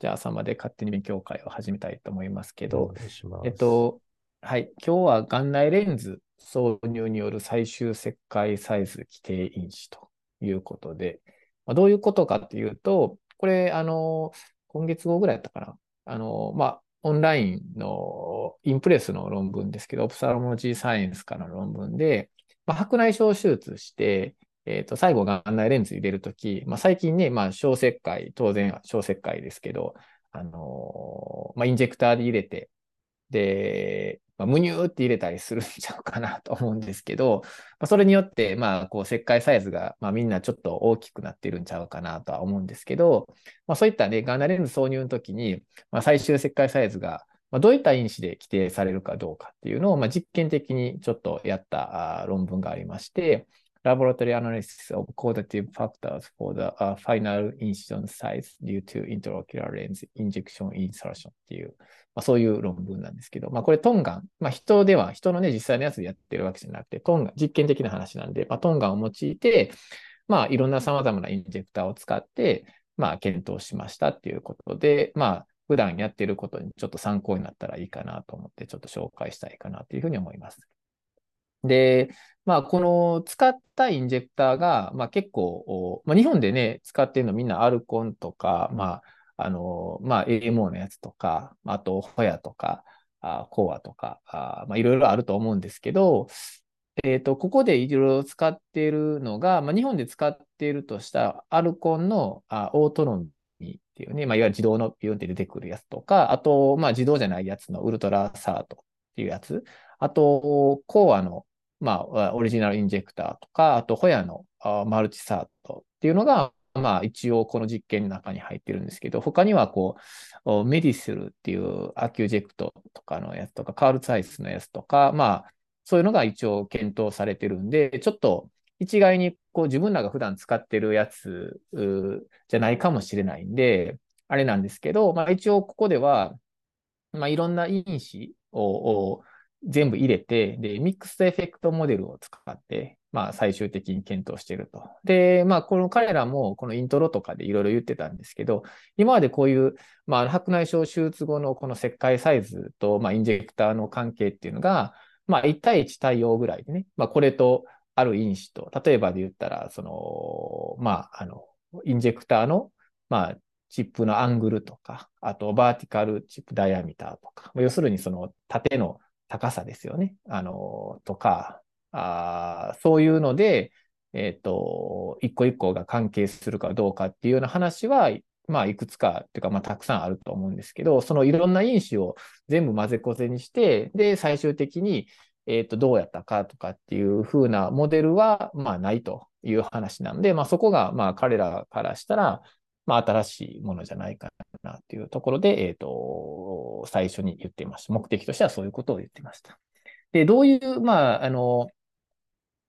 じゃあ朝まで勝手に勉強会を始めたいと思いますけど、えっと、はい。今日は眼内レンズ挿入による最終切開サイズ規定因子ということで、まあ、どういうことかっていうと、これ、あの、今月後ぐらいだったかな。あの、まあ、オンラインのインプレスの論文ですけど、オプサロモジーサイエンスからの論文で、まあ、白内障手術して、えっ、ー、と、最後眼内レンズ入れるとき、まあ、最近ね、まあ、小切開、当然小切開ですけど、あのー、まあ、インジェクターで入れて、で、まあ、ムニューって入れたりするんちゃうかなと思うんですけど、まあ、それによって、まあ、こう、切開サイズが、まあ、みんなちょっと大きくなってるんちゃうかなとは思うんですけど、まあ、そういったね、ガーナレンズ挿入の時に、まあ、最終切開サイズが、まあ、どういった因子で規定されるかどうかっていうのを、まあ、実験的にちょっとやった論文がありまして、laboratory analysis of qualitative factors for the、uh, final incision size due to intraocular lens injection insertion っていう、まあ、そういう論文なんですけど、まあ、これトンガン、まあ、人では、人のね、実際のやつでやってるわけじゃなくて、トンガン、実験的な話なんで、まあ、トンガンを用いて、まあ、いろんな様々なインジェクターを使って、まあ、検討しましたっていうことで、まあ、普段やってることにちょっと参考になったらいいかなと思って、ちょっと紹介したいかなというふうに思います。で、まあ、この使ったインジェクターが、まあ、結構、まあ、日本でね、使ってるのみんなアルコンとか、まあ、あの、まあ、AMO のやつとか、あと、ホヤとか、あコアとか、あまあ、いろいろあると思うんですけど、えっ、と、ここでいろいろ使っているのが、まあ、日本で使っているとしたアルコンのあオートノミーっていうね、まあ、いわゆる自動のピュンって出てくるやつとか、あと、まあ、自動じゃないやつのウルトラサートっていうやつ、あと、コアのまあ、オリジナルインジェクターとか、あと、ホヤのMultiSert っていうのが、まあ、一応この実験の中に入ってるんですけど、他にはこう、 Medicel っていう Accuject とかのやつとか、カールツァイスのやつとか、まあ、そういうのが一応検討されてるんで、ちょっと一概にこう自分らが普段使ってるやつじゃないかもしれないんで、あれなんですけど、まあ一応ここでは、まあいろんな因子を全部入れて、で、 mixed effect model を使って、まあ、最終的に検討していると。で、まあ、この彼らも、このイントロとかでいろいろ言ってたんですけど、今までこういう、まあ、白内障手術後のこの切開サイズと、まあ、インジェクターの関係っていうのが、まあ、1対1対応ぐらいでね、まあ、これと、ある因子と、例えばで言ったら、その、まあ、あの、インジェクターの、まあ、チップのアングルとか、あと、バーティカルチップダイアミターとか、要するにその縦の高さですよね。あの、とか、あそういうので、えっ、ー、と、一個一個が関係するかどうかっていうような話は、まあ、いくつか、っていうか、まあ、たくさんあると思うんですけど、そのいろんな因子を全部混ぜこぜにして、で、最終的に、えっ、ー、と、どうやったかとかっていう風なモデルは、まあ、ないという話なんで、まあ、そこが、まあ、彼らからしたら、まあ、新しいものじゃないかなっていうところで、えっ、ー、と、最初に言っていました。目的としてはそういうことを言っていました。で、どういう、まあ、あの、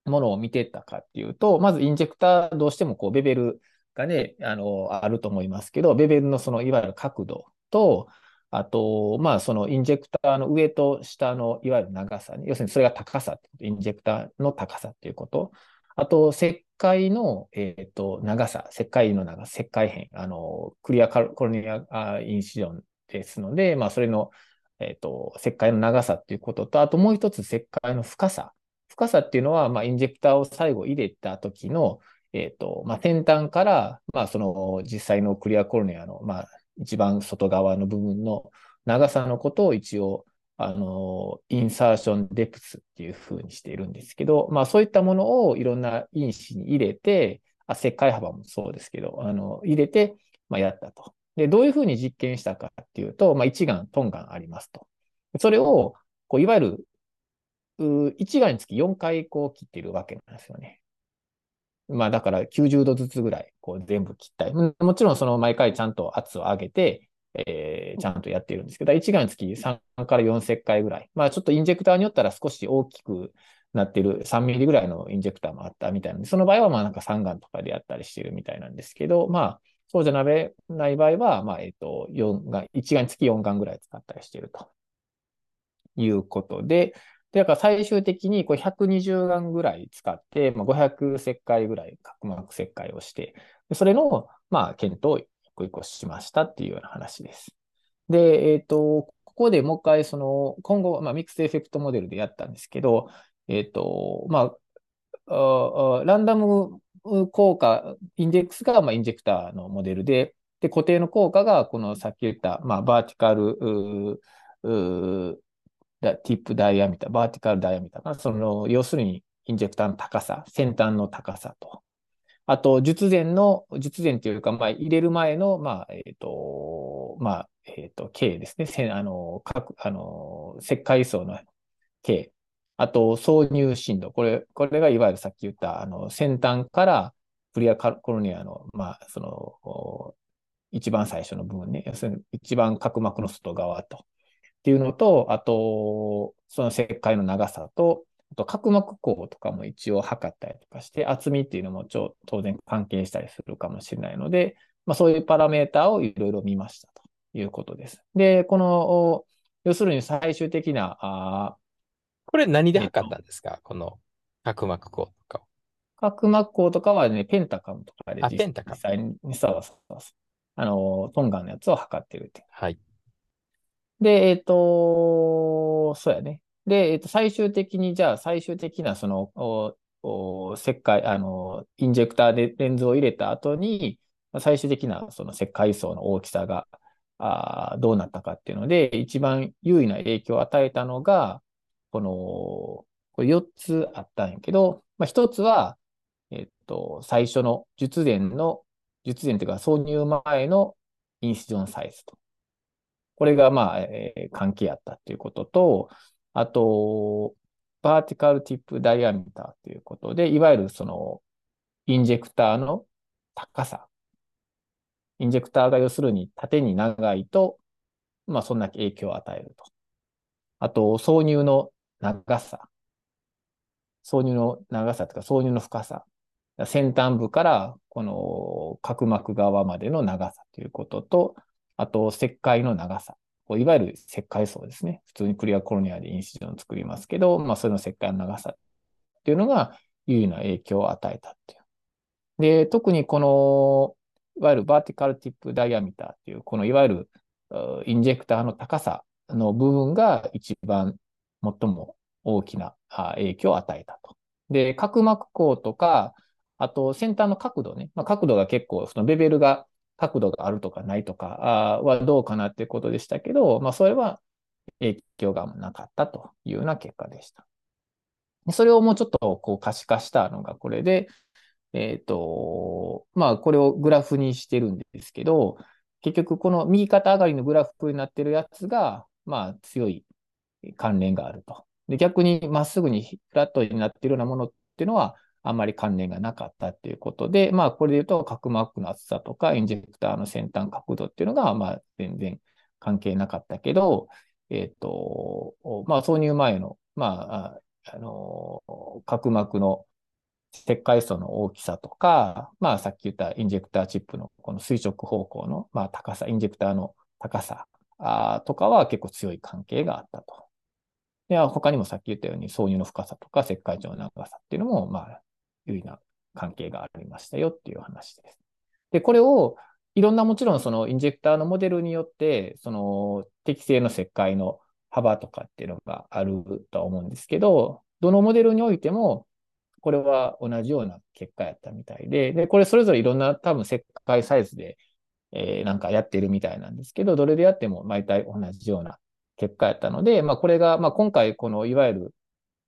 ものを見てたかっていうと、まずインジェクターどうしてもこうベベルがね、あの、あると思いますけど、ベベルのそのいわゆる角度と、あと、まあ、そのインジェクターの上と下のいわゆる長さに、要するにそれが高さ、インジェクターの高さっていうこと。あと、切開の、え、ー、と、長さ、切開の長さ、切開辺、あの、クリアコロニアインシジョンですので、まあ、それの、えっ、ー、と、切開の長さっていうことと、あともう一つ切開の深さ。深さっていうのは、まあ、インジェクターを最後入れた時の、え、ー、と、まあ、先端から、まあ、その実際のクリアコロニアの、まあ、一番外側の部分の長さのことを一応、あの、インサーションデプスっていう風にしているんですけど、まあそういったものをいろんな因子に入れて、あ切開幅もそうですけど、あの、入れて、まあやったと。で、どういう風に実験したかっていうと、まあ一眼、トンガンありますと。それを、こういわゆる、一眼につき4回こう切ってるわけなんですよね。まあだから90度ずつぐらいこう全部切ったい。もちろんその毎回ちゃんと圧を上げて、えー、ちゃんとやっているんですけど、1眼につき3から4切回ぐらい。まあちょっとインジェクターによったら少し大きくなっている3ミリぐらいのインジェクターもあったみたいなんで、その場合はまあなんか3眼とかでやったりしてるみたいなんですけど、まあそうじゃない場合は、まあえっ、と、4眼、1眼につき4眼ぐらい使ったりしているということで、で、だから最終的にこれ120眼ぐらい使って、まあ、500切開ぐらい角膜切開をして、それの、まあ、検討を個一個しましたっていうような話です。で、えっ、ー、と、ここでもう一回、その、今後、まあ、ミックスエフェクトモデルでやったんですけど、えっ、ー、と、まあ、ランダム効果、インデックスが、まあ、インジェクターのモデルで、で、固定の効果が、このさっき言った、まあ、バーティカル、ティップダイアミター、バーティカルダイアミターその、要するに、インジェクターの高さ、先端の高さと。あと、術前の、術前というか、まあ、入れる前の、まあ、えっ、ー、と、まあ、えっ、ー、と、径ですね。せあの、各、あの、石灰層の径。あと、挿入深度。これ、これがいわゆるさっき言った、あの、先端からプリアカコロニアの、まあ、その、一番最初の部分ね。要するに、一番角膜の外側と。っていうのと、あと、その石灰の長さと、あと角膜高とかも一応測ったりとかして、厚みっていうのもちょ当然関係したりするかもしれないので、まあ、そういうパラメーターをいろいろ見ましたということです。で、この、要するに最終的な、あこれ何で測ったんですか、この角膜高とか。角膜高とかはね、ペンタカムとかで実際に、そうそうそう。あの、トンガのやつを測ってるって。はい。で、えっ、ー、と、そうやね。で、えっ、と、最終的に、じゃあ、最終的な、その、おお石灰、あの、インジェクターでレンズを入れた後に、最終的な、その石灰層の大きさが、あどうなったかっていうので、一番優位な影響を与えたのが、この、これ4つあったんやけど、まあ、1つは、えっと、最初の術前の、術前というか挿入前のインシジョンサイズと。これが、まあ、えー、関係あったっていうことと、あと、バーティカルティップダイアミターということで、いわゆるその、インジェクターの高さ。インジェクターが要するに縦に長いと、まあ、そんな影響を与えると。あと、挿入の長さ。挿入の長さというか、挿入の深さ。先端部からこの角膜側までの長さということと、あと、石灰の長さ。いわゆる石灰層ですね。普通にクリアコロニアでインシジョンを作りますけど、まあ、それの石灰の長さっていうのが優位な影響を与えたっていう。で、特にこの、いわゆるバーティカルティップダイアミターっていう、このいわゆるインジェクターの高さの部分が一番最も大きな影響を与えたと。で、角膜孔とか、あと先端の角度ね。まあ、角度が結構、そのベベルが角度があるとかないとかはどうかなっていうことでしたけど、まあ、それは影響がなかったというような結果でした。それをもうちょっとこう可視化したのがこれで、えっ、ー、と、まあ、これをグラフにしてるんですけど、結局この右肩上がりのグラフになってるやつが、まあ、強い関連があると。で、逆にまっすぐにフラットになってるようなものっていうのは、あんまり関連がなかったっていうことで、まあ、これで言うと、角膜の厚さとか、インジェクターの先端角度っていうのが、まあ、全然関係なかったけど、えっ、ー、と、まあ、挿入前の、まあ、あの、角膜の石灰層の大きさとか、まあ、さっき言ったインジェクターチップのこの垂直方向の、まあ、高さ、インジェクターの高さとかは結構強い関係があったと。で、他にもさっき言ったように、挿入の深さとか石灰状の長さっていうのも、まあ、有意な関係がありましたよっていう話です。で、これをいろんなもちろんそのインジェクターのモデルによって、その適正の石灰の幅とかっていうのがあるとは思うんですけど、どのモデルにおいても、これは同じような結果やったみたいで、で、これそれぞれいろんな多分石灰サイズで、えー、なんかやってるみたいなんですけど、どれでやっても毎回同じような結果やったので、まあこれが、まあ今回このいわゆる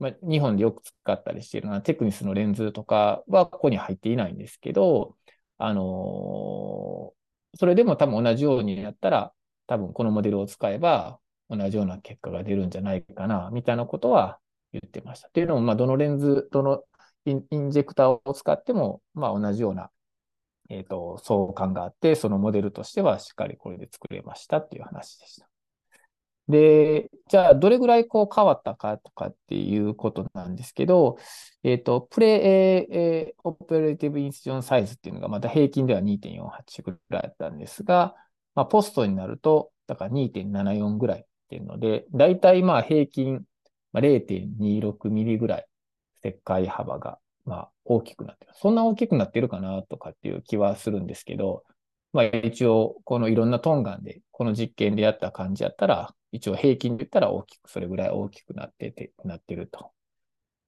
まあ、日本でよく使ったりしているのはテクニスのレンズとかはここに入っていないんですけど、あのー、それでも多分同じようにやったら、多分このモデルを使えば同じような結果が出るんじゃないかな、みたいなことは言ってました。というのも、まあ、どのレンズ、どのインジェクターを使っても、まあ、同じような、えっ、ー、と、相関があって、そのモデルとしてはしっかりこれで作れましたっていう話でした。で、じゃあ、どれぐらいこう変わったかとかっていうことなんですけど、えっ、ー、と、プレイ、えー、オペレーティブインスジョンサイズっていうのがまた平均では2.48ぐらいだったんですが、まあ、ポストになると、だから2.74ぐらいっていうので、だいたいまあ平均、0.26ミリぐらい、石灰幅がまあ大きくなってる。そんな大きくなってるかなとかっていう気はするんですけど、まあ一応、このいろんなトンガンで、この実験でやった感じやったら、一応平均で言ったら大きく、それぐらい大きくなってて、なってると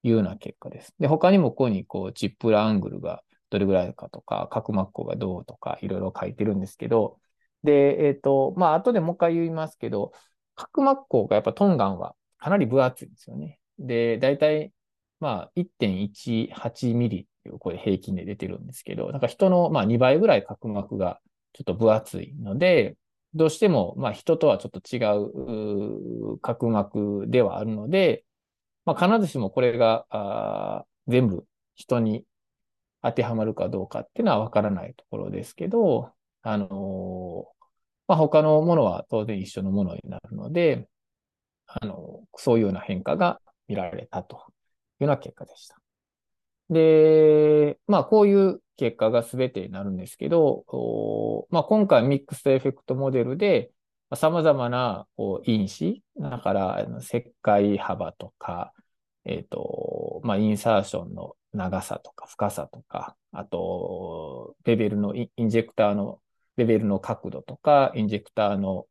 いうような結果です。で、他にもここにこう、チップラアングルがどれぐらいかとか、角膜孔がどうとか、いろいろ書いてるんですけど、で、えっ、ー、と、まあ、後でもう一回言いますけど、角膜孔がやっぱトンガンはかなり分厚いんですよね。で、だいたい、まあ、1.18ミリこれ平均で出てるんですけど、なんか人のまあ2倍ぐらい角膜がちょっと分厚いので、どうしてもまあ人とはちょっと違う角膜ではあるので、まあ、必ずしもこれがあ全部人に当てはまるかどうかっていうのはわからないところですけど、あのー、まあ、他のものは当然一緒のものになるので、あの、そういうような変化が見られたというような結果でした。で、まあ、こういう結果が全てになるんですけど、まあ、今回ミックスエフェクトモデルで、様々なこう因子、だから切開幅とか、えっ、ー、と、まあ、インサーションの長さとか深さとか、あと、ベベルのインジェクターのベベルの角度とか、インジェクターの、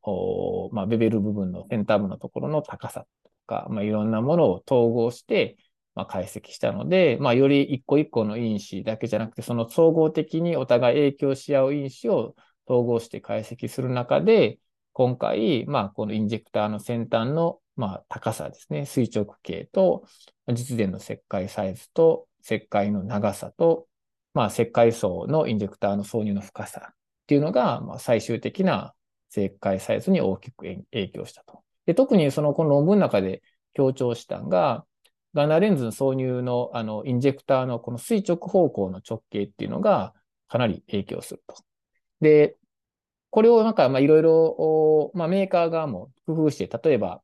まあ、ベベル部分の先端部のところの高さとか、まあ、いろんなものを統合して、まあ、解析したので、まあ、より一個一個の因子だけじゃなくて、その総合的にお互い影響し合う因子を統合して解析する中で、今回、まあ、このインジェクターの先端の、まあ、高さですね、垂直径と、実電の切開サイズと、切開の長さと、まあ、切開層のインジェクターの挿入の深さっていうのが、まあ、最終的な切開サイズに大きく影響したと。で特にそのこの論文の中で強調したのが、ガーナーレンズの挿入のあのインジェクターのこの垂直方向の直径っていうのがかなり影響すると。で、これをなんかいろいろ、メーカー側も工夫して、例えば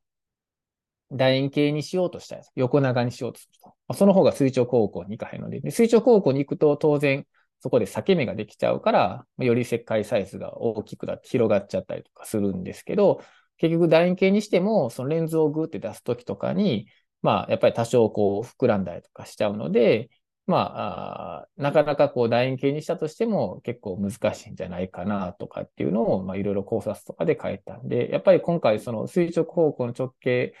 楕円形にしようとしたら横長にしようとすると。その方が垂直方向に行かへんので、で垂直方向に行くと当然そこで裂け目ができちゃうから、より切開サイズが大きくなって広がっちゃったりとかするんですけど、結局楕円形にしても、そのレンズをグーって出すときとかに、まあ、やっぱり多少こう膨らんだりとかしちゃうので、まあ、あなかなかこう楕円形にしたとしても結構難しいんじゃないかなとかっていうのを、まあ、いろいろ考察とかで書いたんで、やっぱり今回その垂直方向の直径、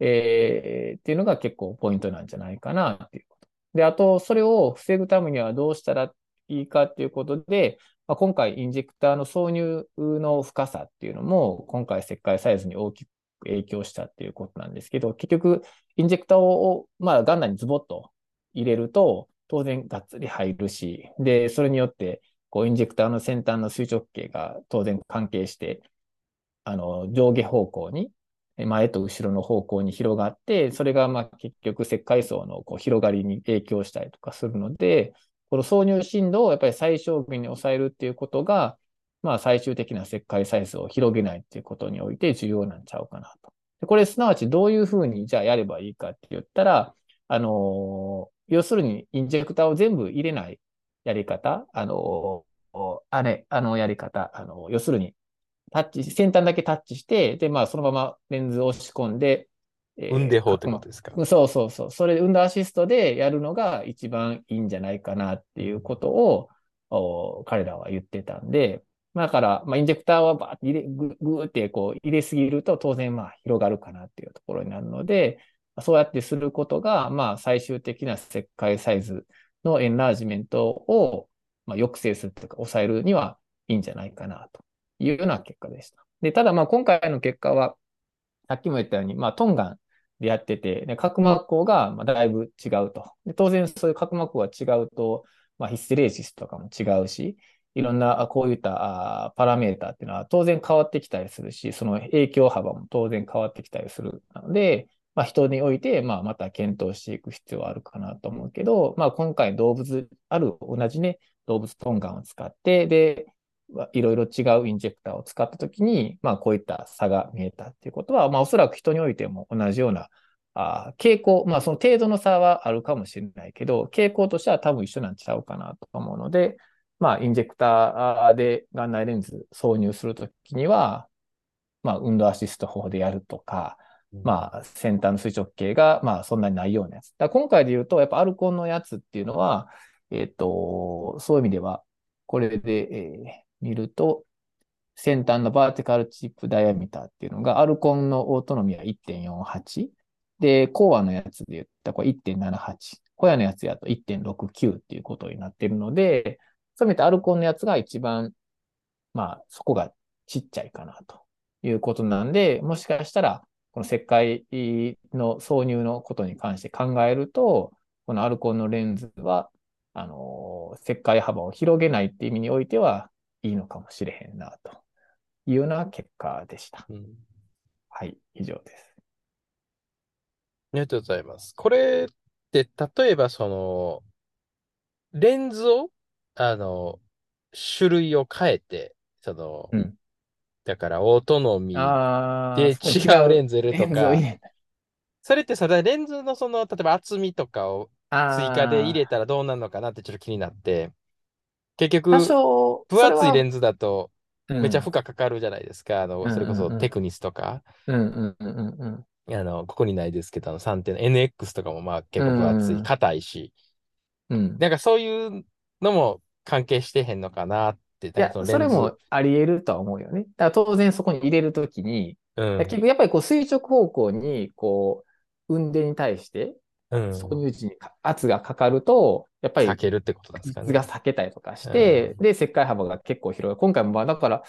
えー、っていうのが結構ポイントなんじゃないかなっていうこと。で、あと、それを防ぐためにはどうしたらいいかっていうことで、まあ、今回インジェクターの挿入の深さっていうのも、今回石灰サイズに大きく影響したっていうことなんですけど、結局、インジェクターを、まあ、ガンナにズボッと入れると、当然がっつり入るし、で、それによって、こう、インジェクターの先端の垂直径が当然関係して、あの、上下方向に、前と後ろの方向に広がって、それがまあ結局石灰層のこう広がりに影響したりとかするので、この挿入振動をやっぱり最小限に抑えるっていうことが、まあ最終的な石灰サイズを広げないっていうことにおいて重要なんちゃうかなと。でこれすなわちどういうふうにじゃあやればいいかって言ったら、あのー、要するにインジェクターを全部入れないやり方、あのー、あれ、あのやり方、あのー、要するにタッチ、先端だけタッチして、で、まあそのままレンズを押し込んで、えー、運で法ってことですか？そうそうそう。それ、運動アシストでやるのが一番いいんじゃないかなっていうことを、彼らは言ってたんで、だから、まあ、インジェクターはバーって入れ、ぐーってこう入れすぎると当然まあ広がるかなっていうところになるので、そうやってすることが、まあ最終的な切開サイズのエンラージメントを、まあ、抑制するというか抑えるにはいいんじゃないかなというような結果でした。で、ただまあ今回の結果は、さっきも言ったように、まあトンガンでやってて、で角膜孔がまあだいぶ違うと。で当然そういう角膜孔が違うと、まあ、ヒステレーシスとかも違うし、いろんなこういったパラメーターっていうのは当然変わってきたりするし、その影響幅も当然変わってきたりするので、まあ、人において、まあ、また検討していく必要はあるかなと思うけど、まあ、今回動物、ある同じね、動物トンガンを使って、で、いろいろ違うインジェクターを使ったときに、まあ、こういった差が見えたっていうことは、まあ、おそらく人においても同じようなあ傾向、まあ、その程度の差はあるかもしれないけど、傾向としては多分一緒なんちゃうかなと思うので、まあ、インジェクターで眼内レンズ挿入するときには、まあ、運動アシスト法でやるとか、まあ、先端の垂直径が、まあ、そんなにないようなやつ。だ今回で言うと、やっぱアルコンのやつっていうのは、えっ、ー、と、そういう意味では、これで、えー、見ると、先端のバーティカルチップダイアミターっていうのが、アルコンのオートノミーは1.48。で、コアのやつで言ったらこれ1.78。小屋のやつやと1.69っていうことになってるので、そう見てアルコンのやつが一番、まあ、そこがちっちゃいかなということなんで、もしかしたら、この石灰の挿入のことに関して考えると、このアルコンのレンズは、あの、石灰幅を広げないっていう意味においてはいいのかもしれへんな、というような結果でした。うんはい、以上です。ありがとうございます。これって、例えばその、レンズを、あの、種類を変えて、その、うん。だからオートノミで違うレンズ入れるとか。それってそれレンズのその、例えば厚みとかをた追加で入れあたらどうなるのかなってちょっと気になって、結局、少、分厚いレンンズだとめっちゃ負ズ。荷かかるじゃないですか。あの、うんそれこそテクニスとか。あの、ここにないですけど、あの3点の NX とかもまあ結構分厚い、うん。硬いし、うん。なんかそういうのも関係してへんのかなって、いや、それもあり得るとは思うよね。だから当然そこに入れるときに、うん、結局やっぱりこう垂直方向に、こう、運転に対して、うん、挿入時にか圧がかかると、やっぱり避けるってことですかが避けたりとかして、で、石灰幅が結構広い。今回もまあだから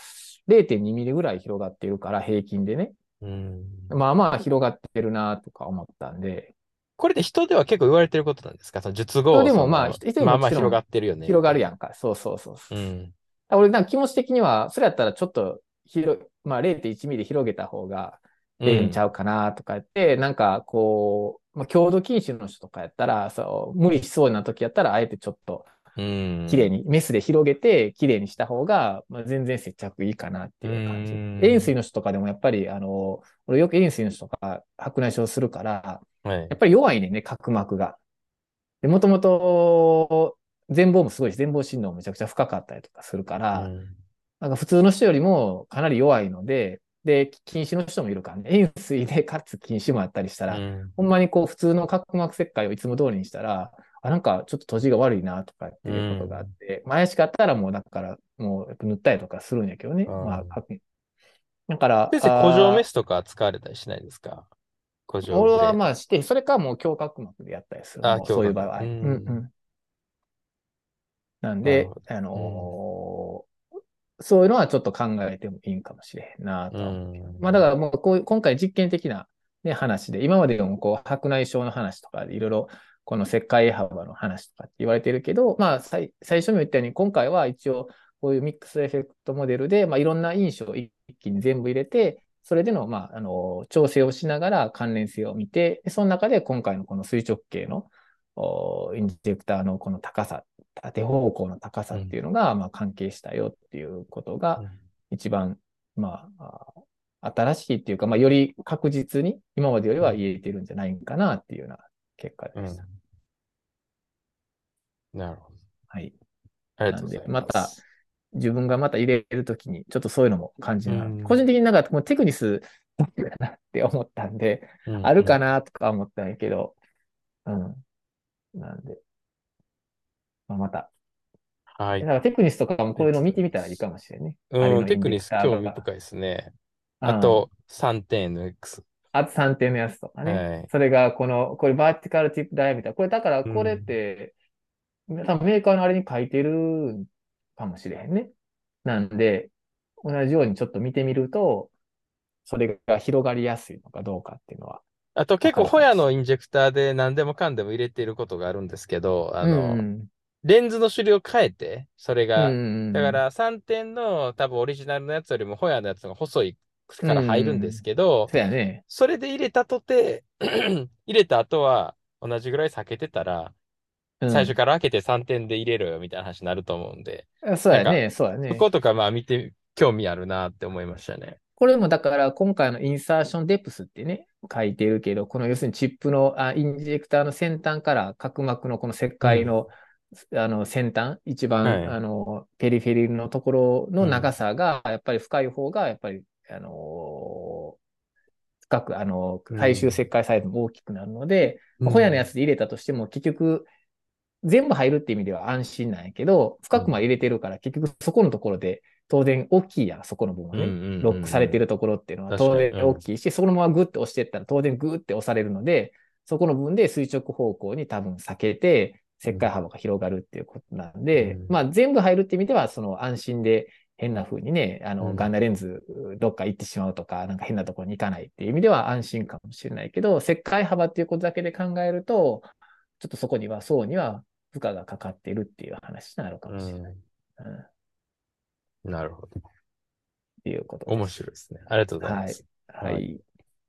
0.2ミリぐらい広がっているから、平均でね。うん、まあまあ広がってるなとか思ったんで、これで人では結構言われてることなんですか？その術後人でもまあ人でもまあまあ広がってるよね。広がるやんか。そうそうそうそうう。ん。俺なんか気持ち的には、それやったらちょっと広い、まあ0.1ミリ広げた方がええんちゃうかなとか言って、なんかこう、まあ、強度禁止の人とかやったら、そう、無理しそうな時やったら、あえてちょっとうん。綺麗に、メスで広げて綺麗にした方が、まあ、全然接着いいかなっていう感じ。うん。塩水の人とかでもやっぱり、あの、俺よく塩水の人とか白内障するから、はい。やっぱり弱いねんね、角膜が。で、もともと、全貌もすごいし、全貌振動もめちゃくちゃ深かったりとかするから、うん。なんか普通の人よりもかなり弱いので、で、禁止の人もいるからね、塩水でかつ禁止もあったりしたら、うん。ほんまにこう普通の角膜切開をいつも通りにしたら、あ、なんかちょっと閉じが悪いなとかっていうことがあって、まあ怪しかったらもうだから、もうやっぱ塗ったりとかするんやけどね。うんまあ、角だから、先生、古城メススとか使われたりしないですか？古城俺はまあして、それかもう強角膜でやったりする。あそういう場合は。うんうんうん。なんなであのーそういうのはちょっと考えてもいいんかもしれへんなとう。ん。まあだからもうこう今回実験的な、ね、話で、今までもこう白内障の話とかでいろいろこの石灰幅の話とかって言われてるけど、まあ最最初も言ったように今回は一応こういうミックスエフェクトモデルで、まあ、いろんな因子を一気に全部入れて、それでの、まあ、あの調整をしながら関連性を見て、でその中で今回のこの垂直系のおインジェクターのこの高さ、縦方向の高さっていうのが、まあ、関係したよっていうことが、一番、まあ、あ新しいっていうか、まあ、より確実に今までよりは言えてるんじゃないかなっていうような結果うんでした。なるほど。はい。ありがとうございます。また自分がまた入れるときに、ちょっとそういうのも感じながらうん個人的になんかもうテクニスだったかなって思ったんで、うんあるかなとか思ったんやけど、うん。なんで、まあ、また、はいだ。からテクニスとかもこういうのを見てみたらいいかもしれんね。あれうん、のテクニス興味深いですね。うんあと、3点 NX。あと3点のやつとかね。はいそれがこの、これバーティカルティップダイヤみたいな。これだからこれって、多分メーカーのあれに書いてるかもしれへんね。なんで、同じようにちょっと見てみると、それが広がりやすいのかどうかっていうのは。あと結構ホヤのインジェクターで何でもかんでも入れていることがあるんですけど、あの、うんレンズの種類を変えて、それうんが、うんだから3点の多分オリジナルのやつよりもホヤのやつが細いから入るんですけど、そうやね。それで入れたとて、入れた後は同じぐらい避けてたら、うん最初から開けて3点で入れろよみたいな話になると思うんで、そうやね、そうやね。そ。ことかまあ見て興味あるなって思いましたね。これもだから今回のインサーションデプスってね、書いてるけど、この要するにチップのあインジェクターの先端から角膜のこの石灰の,、あの先端、一番、はい。あのペリフェリルのところの長さがやっぱり深い方がやっぱり、あの深く、あのうん。最終石灰サイズも大きくなるので、ホヤのやつで入れたとしても結局全部入るって意味では安心なんやけど、深くまで入れてるから結局そこのところで当然大きいやん、そこの部分はね。うんうんうんうん。ロックされてるところっていうのは当然大きいし、そこのままグッて押していったら当然グーって押されるので、そこの部分で垂直方向に多分避けて、切開幅が広がるっていうことなんで、うん。まあ全部入るって意味では、その安心で変な風にね、あの、うん。ガンダレンズどっか行ってしまうとか、なんか変なところに行かないっていう意味では安心かもしれないけど、切開幅っていうことだけで考えると、ちょっとそこには、層には負荷がかかっているっていう話になるかもしれない。うん、っなるほど。ていうこと。面白いですね。ありがとうございます。はい。はい